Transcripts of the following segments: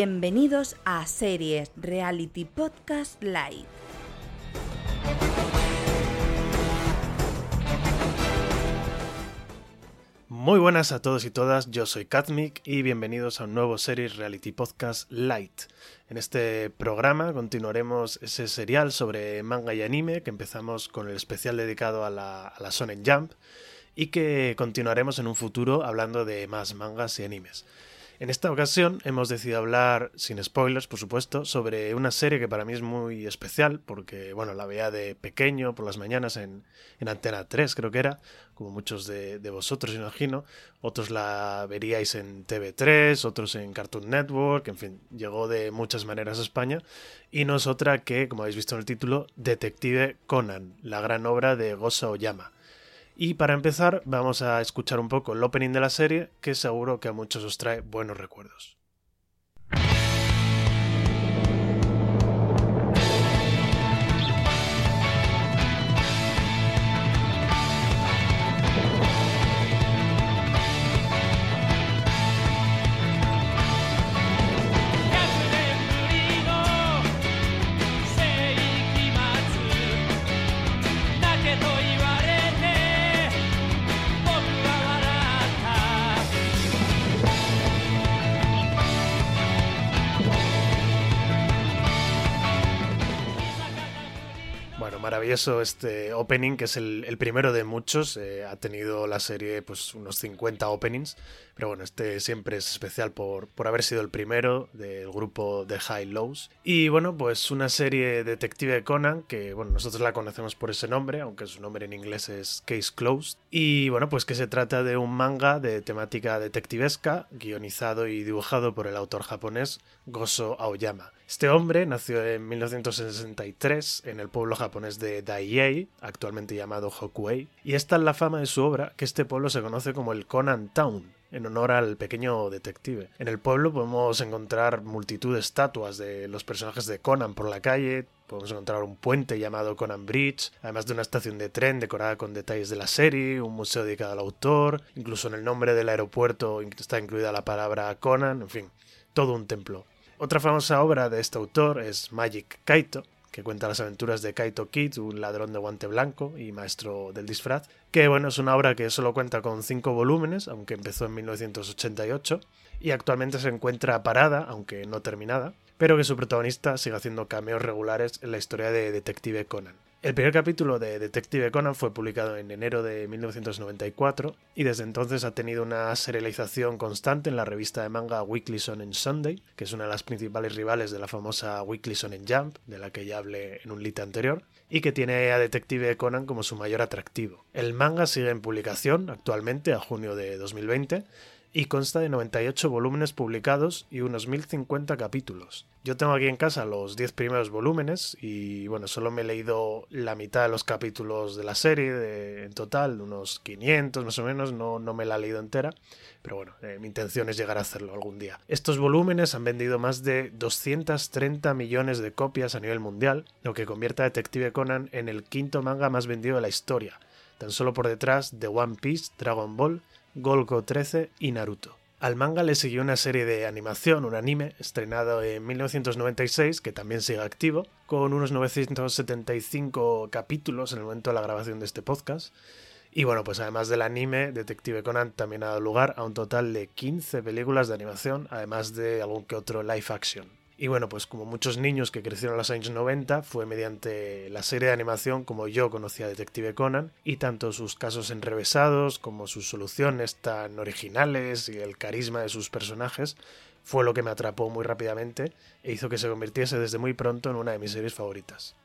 Bienvenidos a Series Reality Podcast Live. Muy buenas a todos y todas, yo soy Katmik y bienvenidos a un nuevo Series Reality Podcast Light. En este programa continuaremos ese serial sobre manga y anime que empezamos con el especial dedicado a la, a la Jump y que continuaremos en un futuro hablando de más mangas y animes. En esta ocasión hemos decidido hablar, sin spoilers por supuesto, sobre una serie que para mí es muy especial, porque bueno, la veía de pequeño por las mañanas en, en Antena 3 creo que era, como muchos de, de, vosotros imagino, otros la veríais en TV3, otros en Cartoon Network, en fin, llegó de muchas maneras a España, y no es otra que, como habéis visto en el título, Detective Conan, la gran obra de Gosa Oyama. Y para empezar vamos a escuchar un poco el opening de la serie que seguro que a muchos os trae buenos recuerdos. Maravilloso este opening, que es el, el primero de muchos. Eh, ha tenido la serie pues unos 50 openings, pero bueno, este siempre es especial por, por haber sido el primero del grupo de High Lows. Y bueno, pues una serie detective Conan, que bueno, nosotros la conocemos por ese nombre, aunque su nombre en inglés es Case Closed. Y bueno, pues que se trata de un manga de temática detectivesca, guionizado y dibujado por el autor japonés Gozo Aoyama. Este hombre nació en 1963 en el pueblo japonés de Daiei, actualmente llamado Hokuei, y en la fama de su obra que este pueblo se conoce como el Conan Town, en honor al pequeño detective. En el pueblo podemos encontrar multitud de estatuas de los personajes de Conan por la calle, podemos encontrar un puente llamado Conan Bridge, además de una estación de tren decorada con detalles de la serie, un museo dedicado al autor, incluso en el nombre del aeropuerto está incluida la palabra Conan, en fin, todo un templo. Otra famosa obra de este autor es Magic Kaito, que cuenta las aventuras de Kaito Kid, un ladrón de guante blanco y maestro del disfraz, que bueno, es una obra que solo cuenta con cinco volúmenes, aunque empezó en 1988, y actualmente se encuentra parada, aunque no terminada, pero que su protagonista sigue haciendo cameos regulares en la historia de Detective Conan. El primer capítulo de Detective Conan fue publicado en enero de 1994 y desde entonces ha tenido una serialización constante en la revista de manga Weekly Shonen Sunday, que es una de las principales rivales de la famosa Weekly Shonen Jump, de la que ya hablé en un lit anterior, y que tiene a Detective Conan como su mayor atractivo. El manga sigue en publicación actualmente a junio de 2020 y consta de 98 volúmenes publicados y unos 1050 capítulos. Yo tengo aquí en casa los 10 primeros volúmenes y bueno, solo me he leído la mitad de los capítulos de la serie en total, unos 500 más o menos, no, no me la he leído entera, pero bueno, eh, mi intención es llegar a hacerlo algún día. Estos volúmenes han vendido más de 230 millones de copias a nivel mundial, lo que convierte a Detective Conan en el quinto manga más vendido de la historia, tan solo por detrás de One Piece, Dragon Ball, Golgo 13 y Naruto. Al manga le siguió una serie de animación, un anime, estrenado en 1996, que también sigue activo, con unos 975 capítulos en el momento de la grabación de este podcast. Y bueno, pues además del anime, Detective Conan también ha dado lugar a un total de 15 películas de animación, además de algún que otro live action. Y bueno, pues como muchos niños que crecieron en los años 90, fue mediante la serie de animación como yo conocía a Detective Conan, y tanto sus casos enrevesados como sus soluciones tan originales y el carisma de sus personajes fue lo que me atrapó muy rápidamente e hizo que se convirtiese desde muy pronto en una de mis series favoritas.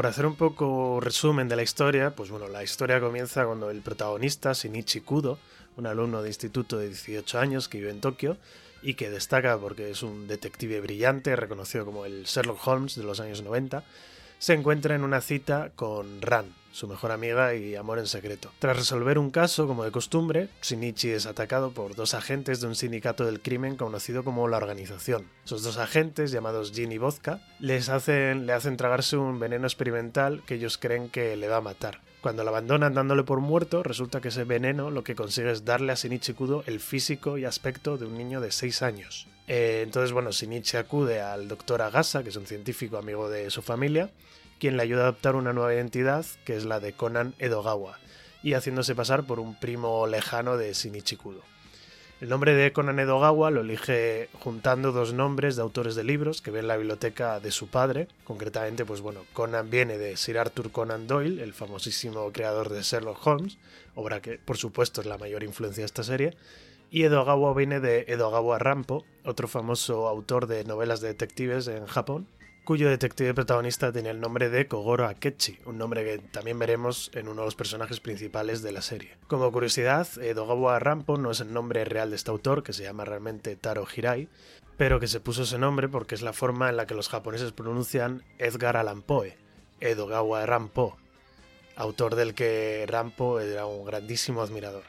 Por hacer un poco resumen de la historia, pues bueno, la historia comienza cuando el protagonista, Shinichi Kudo, un alumno de instituto de 18 años que vive en Tokio y que destaca porque es un detective brillante, reconocido como el Sherlock Holmes de los años 90, se encuentra en una cita con Ran, su mejor amiga y amor en secreto. Tras resolver un caso, como de costumbre, Shinichi es atacado por dos agentes de un sindicato del crimen conocido como la Organización. Esos dos agentes, llamados Jin y Vodka, les hacen, le hacen tragarse un veneno experimental que ellos creen que le va a matar. Cuando lo abandonan dándole por muerto, resulta que ese veneno lo que consigue es darle a Shinichi Kudo el físico y aspecto de un niño de 6 años. Eh, entonces, bueno, Shinichi acude al doctor Agasa, que es un científico amigo de su familia, quien le ayuda a adoptar una nueva identidad, que es la de Conan Edogawa, y haciéndose pasar por un primo lejano de Shinichi Kudo. El nombre de Conan Edogawa lo elige juntando dos nombres de autores de libros que ve en la biblioteca de su padre. Concretamente, pues bueno, Conan viene de Sir Arthur Conan Doyle, el famosísimo creador de Sherlock Holmes, obra que por supuesto es la mayor influencia de esta serie. Y Edogawa viene de Edogawa Rampo, otro famoso autor de novelas de detectives en Japón, cuyo detective protagonista tenía el nombre de Kogoro Akechi, un nombre que también veremos en uno de los personajes principales de la serie. Como curiosidad, Dogawa Rampo no es el nombre real de este autor, que se llama realmente Taro Hirai, pero que se puso ese nombre porque es la forma en la que los japoneses pronuncian Edgar Allan Poe, Edogawa Rampo, autor del que Rampo era un grandísimo admirador.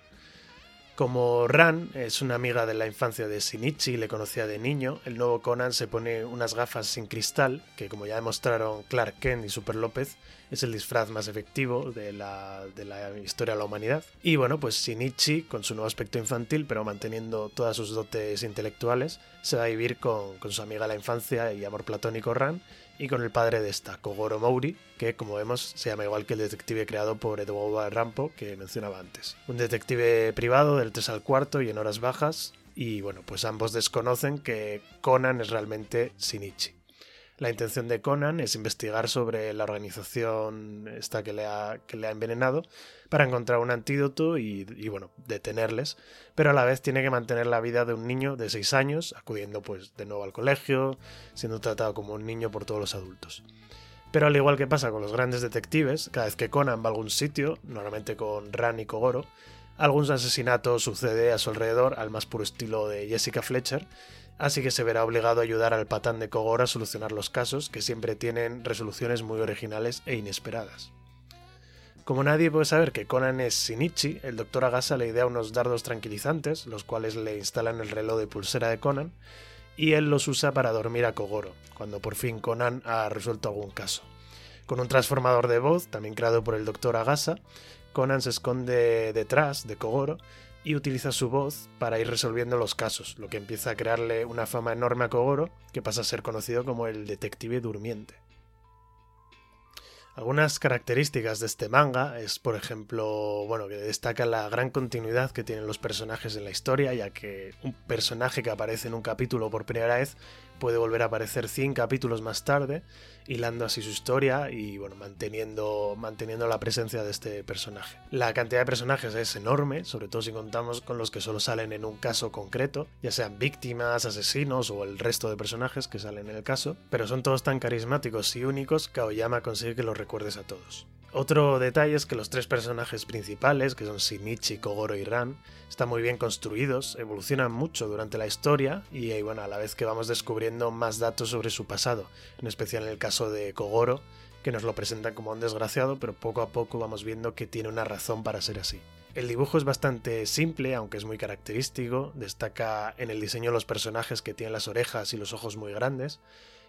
Como Ran es una amiga de la infancia de Shinichi y le conocía de niño, el nuevo Conan se pone unas gafas sin cristal, que como ya demostraron Clark Kent y Super López, es el disfraz más efectivo de la, historia de la humanidad. Y bueno, pues Shinichi, con su nuevo aspecto infantil, pero manteniendo todas sus dotes intelectuales, se va a vivir con, con su amiga de la infancia y amor platónico Ran, y con el padre de esta, Kogoro Mouri, que como vemos se llama igual que el detective creado por Eduardo Rampo que mencionaba antes. Un detective privado del 3 al cuarto y en horas bajas, y bueno, pues ambos desconocen que Conan es realmente Shinichi. La intención de Conan es investigar sobre la organización esta que le ha, que le ha envenenado para encontrar un antídoto y, bueno, detenerles, pero a la vez tiene que mantener la vida de un niño de 6 años, acudiendo pues de nuevo al colegio, siendo tratado como un niño por todos los adultos. Pero al igual que pasa con los grandes detectives, cada vez que Conan va a algún sitio, normalmente con Ran y Kogoro, algún asesinato sucede a su alrededor al más puro estilo de Jessica Fletcher, así que se verá obligado a ayudar al patán de Kogoro a solucionar los casos, que siempre tienen resoluciones muy originales e inesperadas. Como nadie puede saber que Conan es Shinichi, el doctor Agasa le idea unos dardos tranquilizantes, los cuales le instalan el reloj de pulsera de Conan, y él los usa para dormir a Kogoro, cuando por fin Conan ha resuelto algún caso. Con un transformador de voz, también creado por el doctor Agasa, Conan se esconde detrás de Kogoro y utiliza su voz para ir resolviendo los casos, lo que empieza a crearle una fama enorme a Kogoro, que pasa a ser conocido como el detective durmiente. Algunas características de este manga es, por ejemplo, bueno, que destaca la gran continuidad que tienen los personajes en la historia, ya que un personaje que aparece en un capítulo por primera vez puede volver a aparecer 100 capítulos más tarde, hilando así su historia y bueno, manteniendo, manteniendo la presencia de este personaje. La cantidad de personajes es enorme, sobre todo si contamos con los que solo salen en un caso concreto, ya sean víctimas, asesinos o el resto de personajes que salen en el caso, pero son todos tan carismáticos y únicos que Aoyama consigue que los recuerdes a todos. Otro detalle es que los tres personajes principales, que son Shinichi, Kogoro y Ran, están muy bien construidos, evolucionan mucho durante la historia y eh, bueno, a la vez que vamos descubriendo más datos sobre su pasado, en especial en el caso de Kogoro, que nos lo presentan como un desgraciado, pero poco a poco vamos viendo que tiene una razón para ser así. El dibujo es bastante simple, aunque es muy característico, destaca en el diseño los personajes que tienen las orejas y los ojos muy grandes,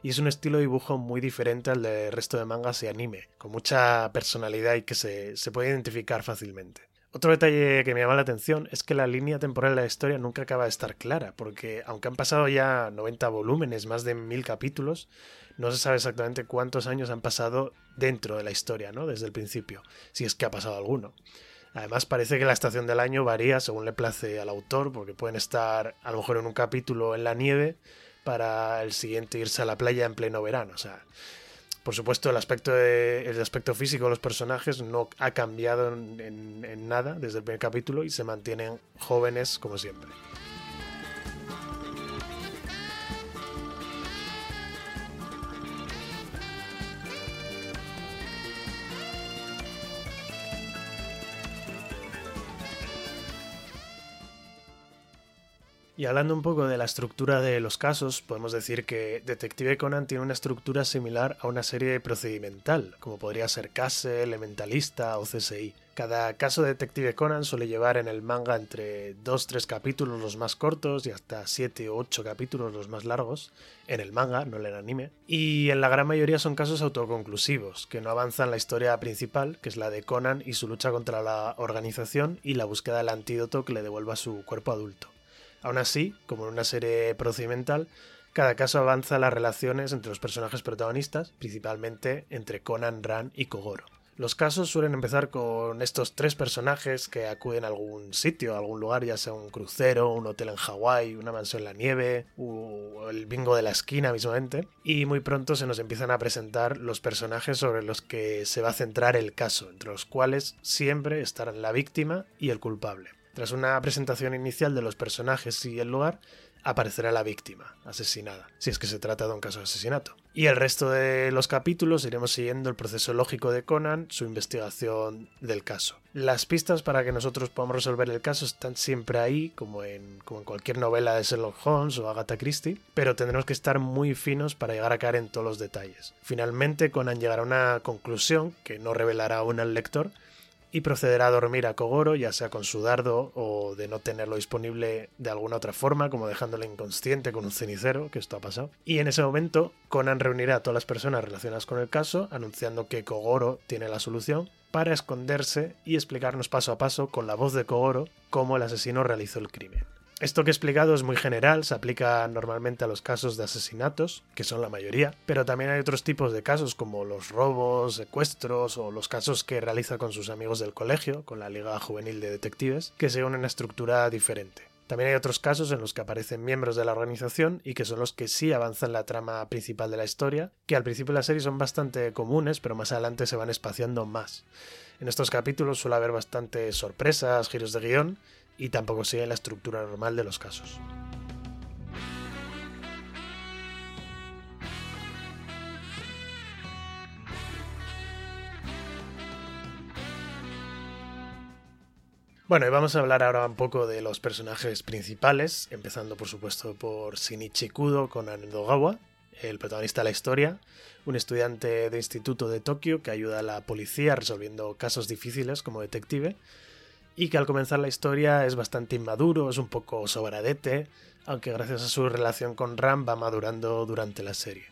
y es un estilo de dibujo muy diferente al del resto de mangas y anime, con mucha personalidad y que se, se puede identificar fácilmente. Otro detalle que me llama la atención es que la línea temporal de la historia nunca acaba de estar clara, porque aunque han pasado ya 90 volúmenes, más de 1000 capítulos, no se sabe exactamente cuántos años han pasado dentro de la historia, ¿no? Desde el principio, si es que ha pasado alguno. Además parece que la estación del año varía según le place al autor, porque pueden estar a lo mejor en un capítulo en la nieve para el siguiente irse a la playa en pleno verano. O sea, por supuesto, el aspecto, el aspecto físico de los personajes no ha cambiado en, en nada desde el primer capítulo y se mantienen jóvenes como siempre. Y hablando un poco de la estructura de los casos, podemos decir que Detective Conan tiene una estructura similar a una serie procedimental, como podría ser Castle, Elementalista o CSI. Cada caso de Detective Conan suele llevar en el manga entre 2-3 capítulos los más cortos y hasta 7 o 8 capítulos los más largos, en el manga, no en el anime, y en la gran mayoría son casos autoconclusivos, que no avanzan la historia principal, que es la de Conan y su lucha contra la organización y la búsqueda del antídoto que le devuelva su cuerpo adulto. Aún así, como en una serie procedimental, cada caso avanza las relaciones entre los personajes protagonistas, principalmente entre Conan, Ran y Kogoro. Los casos suelen empezar con estos tres personajes que acuden a algún sitio, a algún lugar, ya sea un crucero, un hotel en Hawái, una mansión en la nieve, o el bingo de la esquina mismamente, y muy pronto se nos empiezan a presentar los personajes sobre los que se va a centrar el caso, entre los cuales siempre estarán la víctima y el culpable. Tras una presentación inicial de los personajes y el lugar, aparecerá la víctima, asesinada, si es que se trata de un caso de asesinato. Y el resto de los capítulos iremos siguiendo el proceso lógico de Conan, su investigación del caso. Las pistas para que nosotros podamos resolver el caso están siempre ahí, como en, como en cualquier novela de Sherlock Holmes o Agatha Christie, pero tendremos que estar muy finos para llegar a caer en todos los detalles. Finalmente, Conan llegará a una conclusión que no revelará aún al lector, y procederá a dormir a Kogoro, ya sea con su dardo o de no tenerlo disponible de alguna otra forma, como dejándolo inconsciente con un cenicero, que esto ha pasado. Y en ese momento, Conan reunirá a todas las personas relacionadas con el caso, anunciando que Kogoro tiene la solución, para esconderse y explicarnos paso a paso, con la voz de Kogoro, cómo el asesino realizó el crimen. Esto que he explicado es muy general, se aplica normalmente a los casos de asesinatos, que son la mayoría, pero también hay otros tipos de casos como los robos, secuestros o los casos que realiza con sus amigos del colegio, con la Liga Juvenil de Detectives, que siguen una estructura diferente. También hay otros casos en los que aparecen miembros de la organización y que son los que sí avanzan la trama principal de la historia, que al principio de la serie son bastante comunes, pero más adelante se van espaciando más. En estos capítulos suele haber bastantes sorpresas, giros de guion, y tampoco sigue la estructura normal de los casos. Bueno, y vamos a hablar ahora un poco de los personajes principales, empezando por supuesto por Shinichi Kudo con Anedogawa, el protagonista de la historia, un estudiante de instituto de Tokio que ayuda a la policía resolviendo casos difíciles como detective, y que al comenzar la historia es bastante inmaduro, es un poco sobradete, aunque gracias a su relación con Ram va madurando durante la serie.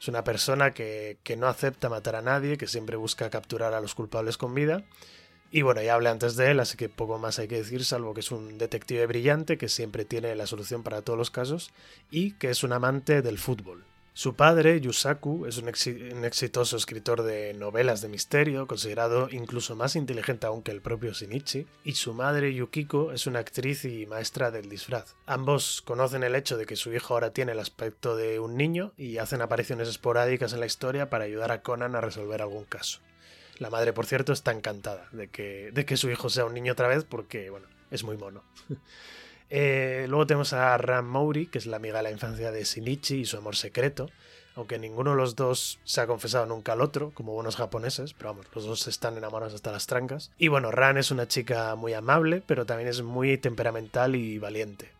Es una persona que, que, no acepta matar a nadie, que siempre busca capturar a los culpables con vida. Y bueno, ya hablé antes de él, así que poco más hay que decir, salvo que es un detective brillante que siempre tiene la solución para todos los casos y que es un amante del fútbol. Su padre, Yusaku, es un, exitoso escritor de novelas de misterio, considerado incluso más inteligente aún que el propio Shinichi, y su madre, Yukiko, es una actriz y maestra del disfraz. Ambos conocen el hecho de que su hijo ahora tiene el aspecto de un niño y hacen apariciones esporádicas en la historia para ayudar a Conan a resolver algún caso. La madre, por cierto, está encantada de que, de que su hijo sea un niño otra vez porque, bueno, es muy mono. Eh, luego tenemos a Ram Mouri, que es la amiga de la infancia de Shinichi y su amor secreto, aunque ninguno de los dos se ha confesado nunca al otro, como buenos japoneses, pero vamos, los dos están enamorados hasta las trancas. Y bueno, Ran es una chica muy amable, pero también es muy temperamental y valiente.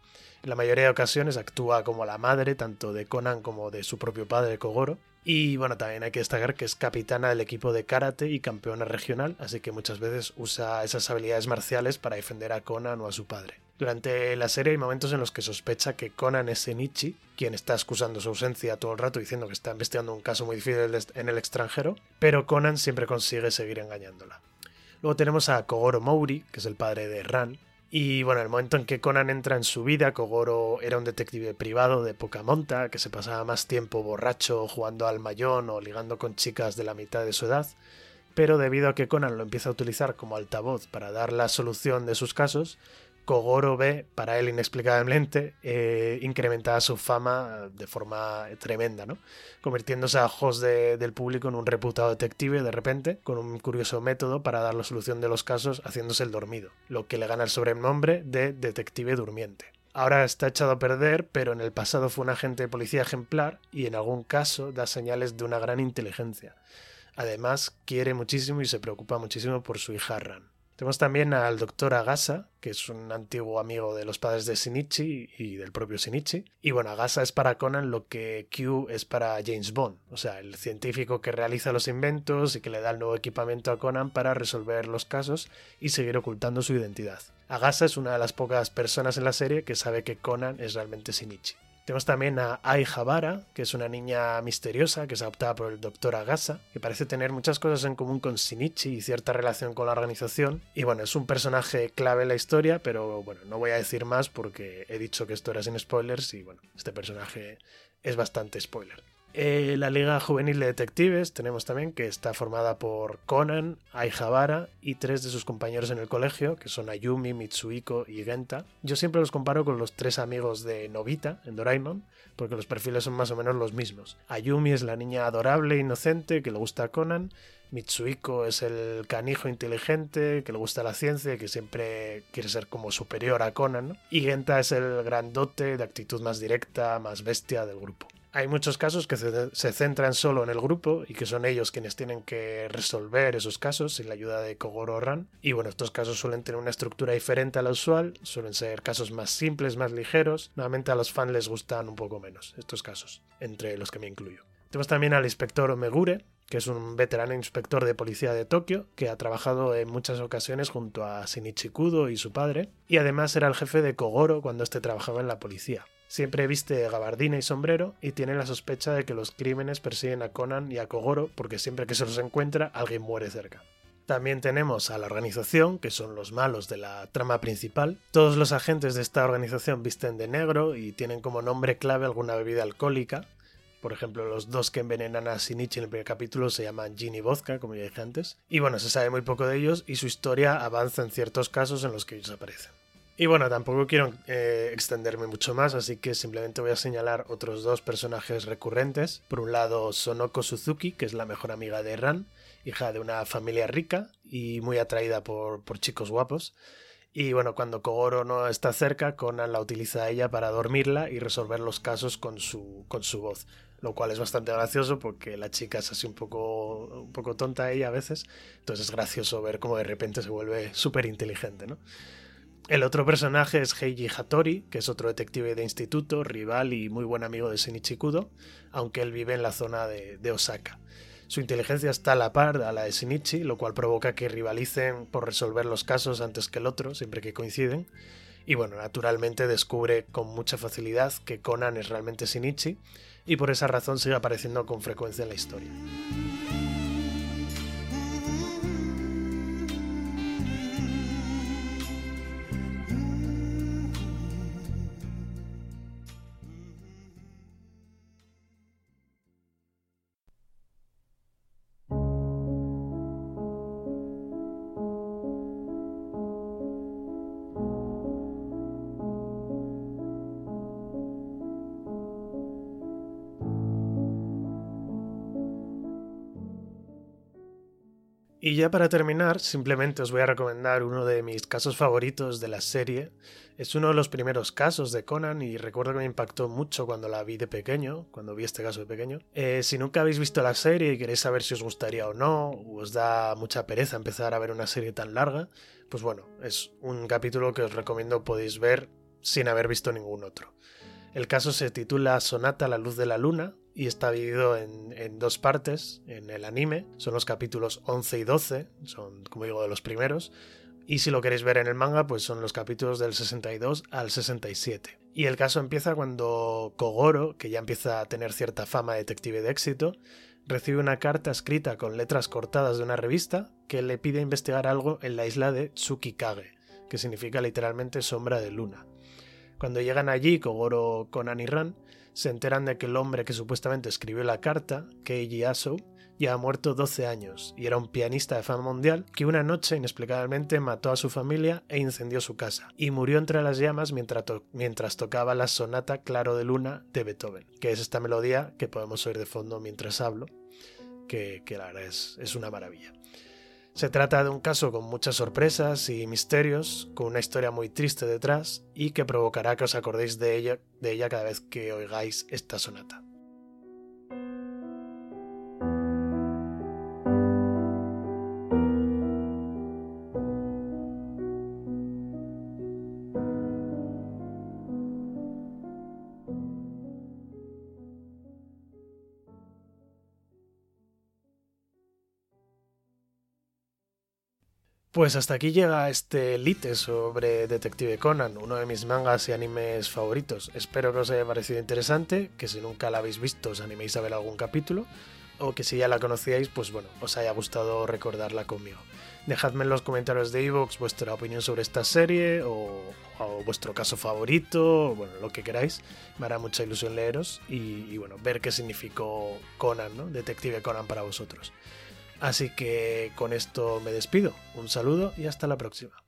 En la mayoría de ocasiones actúa como la madre, tanto de Conan como de su propio padre Kogoro. Y bueno, también hay que destacar que es capitana del equipo de karate y campeona regional, así que muchas veces usa esas habilidades marciales para defender a Conan o a su padre. Durante la serie hay momentos en los que sospecha que Conan es Shinichi, quien está excusando su ausencia todo el rato diciendo que está investigando un caso muy difícil en el extranjero, pero Conan siempre consigue seguir engañándola. Luego tenemos a Kogoro Mouri, que es el padre de Ran, y bueno, el momento en que Conan entra en su vida, Kogoro era un detective privado de poca monta, que se pasaba más tiempo borracho, jugando al mayón o ligando con chicas de la mitad de su edad, pero debido a que Conan lo empieza a utilizar como altavoz para dar la solución de sus casos, Kogoro ve, para él inexplicablemente, eh, incrementada su fama de forma tremenda, ¿no? Convirtiéndose a ojos del público en un reputado detective de repente, con un curioso método para dar la solución de los casos haciéndose el dormido, lo que le gana el sobrenombre de detective durmiente. Ahora está echado a perder, pero en el pasado fue un agente de policía ejemplar y en algún caso da señales de una gran inteligencia. Además, quiere muchísimo y se preocupa muchísimo por su hija Ran. Tenemos también al doctor Agasa, que es un antiguo amigo de los padres de Shinichi y del propio Shinichi. Y bueno, Agasa es para Conan lo que Q es para James Bond, o sea, el científico que realiza los inventos y que le da el nuevo equipamiento a Conan para resolver los casos y seguir ocultando su identidad. Agasa es una de las pocas personas en la serie que sabe que Conan es realmente Shinichi. Tenemos también a Ai Habara, que es una niña misteriosa que es adoptada por el Dr. Agasa, que parece tener muchas cosas en común con Shinichi y cierta relación con la organización. Y bueno, es un personaje clave en la historia, pero bueno, no voy a decir más porque he dicho que esto era sin spoilers y bueno, este personaje es bastante spoiler. Eh, la Liga Juvenil de Detectives tenemos también que está formada por Conan, Aihabara y tres de sus compañeros en el colegio, que son Ayumi, Mitsuhiko y Genta. Yo siempre los comparo con los tres amigos de Novita en Doraemon, porque los perfiles son más o menos los mismos. Ayumi es la niña adorable e inocente que le gusta a Conan, Mitsuhiko es el canijo inteligente que le gusta la ciencia y que siempre quiere ser como superior a Conan. Y Genta es el grandote de actitud más directa, más bestia del grupo. Hay muchos casos que se centran solo en el grupo y que son ellos quienes tienen que resolver esos casos sin la ayuda de Kogoro Ran. Y bueno, estos casos suelen tener una estructura diferente a la usual, suelen ser casos más simples, más ligeros. Nuevamente a los fans les gustan un poco menos estos casos, entre los que me incluyo. Tenemos también al inspector Megure, que es un veterano inspector de policía de Tokio, que ha trabajado en muchas ocasiones junto a Shinichi Kudo y su padre, y además era el jefe de Kogoro cuando éste trabajaba en la policía. Siempre viste gabardina y sombrero y tiene la sospecha de que los crímenes persiguen a Conan y a Kogoro porque siempre que se los encuentra alguien muere cerca. También tenemos a la organización, que son los malos de la trama principal. Todos los agentes de esta organización visten de negro y tienen como nombre clave alguna bebida alcohólica. Por ejemplo, los dos que envenenan a Shinichi en el primer capítulo se llaman Gin y Vodka, como ya dije antes. Y bueno, se sabe muy poco de ellos y su historia avanza en ciertos casos en los que ellos aparecen. Y bueno, tampoco quiero eh, extenderme mucho más, así que simplemente voy a señalar otros dos personajes recurrentes. Por un lado, Sonoko Suzuki, que es la mejor amiga de Ran, hija de una familia rica y muy atraída por, por chicos guapos. Y bueno, cuando Kogoro no está cerca, Conan la utiliza a ella para dormirla y resolver los casos con su, con su voz. Lo cual es bastante gracioso porque la chica es así un poco, un poco tonta ella a veces. Entonces es gracioso ver cómo de repente se vuelve súper inteligente, ¿no? El otro personaje es Heiji Hattori, que es otro detective de instituto, rival y muy buen amigo de Shinichi Kudo, aunque él vive en la zona de, Osaka. Su inteligencia está a la par a la de Shinichi, lo cual provoca que rivalicen por resolver los casos antes que el otro, siempre que coinciden. Y bueno, naturalmente descubre con mucha facilidad que Conan es realmente Shinichi, y por esa razón sigue apareciendo con frecuencia en la historia. Y ya para terminar, simplemente os voy a recomendar uno de mis casos favoritos de la serie. Es uno de los primeros casos de Conan y recuerdo que me impactó mucho cuando la vi de pequeño, cuando vi este caso de pequeño. Eh, si nunca habéis visto la serie y queréis saber si os gustaría o no, o os da mucha pereza empezar a ver una serie tan larga, pues bueno, es un capítulo que os recomiendo podéis ver sin haber visto ningún otro. El caso se titula Sonata a la luz de la luna y está dividido en, dos partes en el anime. Son los capítulos 11 y 12, son como digo de los primeros. Y si lo queréis ver en el manga, pues son los capítulos del 62 al 67. Y el caso empieza cuando Kogoro, que ya empieza a tener cierta fama de detective de éxito, recibe una carta escrita con letras cortadas de una revista que le pide investigar algo en la isla de Tsukikage, que significa literalmente sombra de luna. Cuando llegan allí, Kogoro, Conan y Ran se enteran de que el hombre que supuestamente escribió la carta, Keiji Aso, ya ha muerto 12 años y era un pianista de fama mundial que una noche inexplicablemente mató a su familia e incendió su casa y murió entre las llamas mientras, mientras tocaba la sonata Claro de Luna de Beethoven, que es esta melodía que podemos oír de fondo mientras hablo, que, que la verdad es, es una maravilla. Se trata de un caso con muchas sorpresas y misterios, con una historia muy triste detrás y que provocará que os acordéis de ella, de ella cada vez que oigáis esta sonata. Pues hasta aquí llega este lite sobre Detective Conan, uno de mis mangas y animes favoritos. Espero que os haya parecido interesante, que si nunca la habéis visto os animéis a ver algún capítulo, o que si ya la conocíais, pues bueno, os haya gustado recordarla conmigo. Dejadme en los comentarios de iVoox vuestra opinión sobre esta serie, o, vuestro caso favorito, o bueno, lo que queráis. Me hará mucha ilusión leeros y bueno, ver qué significó Conan, ¿no? Detective Conan para vosotros. Así que con esto me despido. Un saludo y hasta la próxima.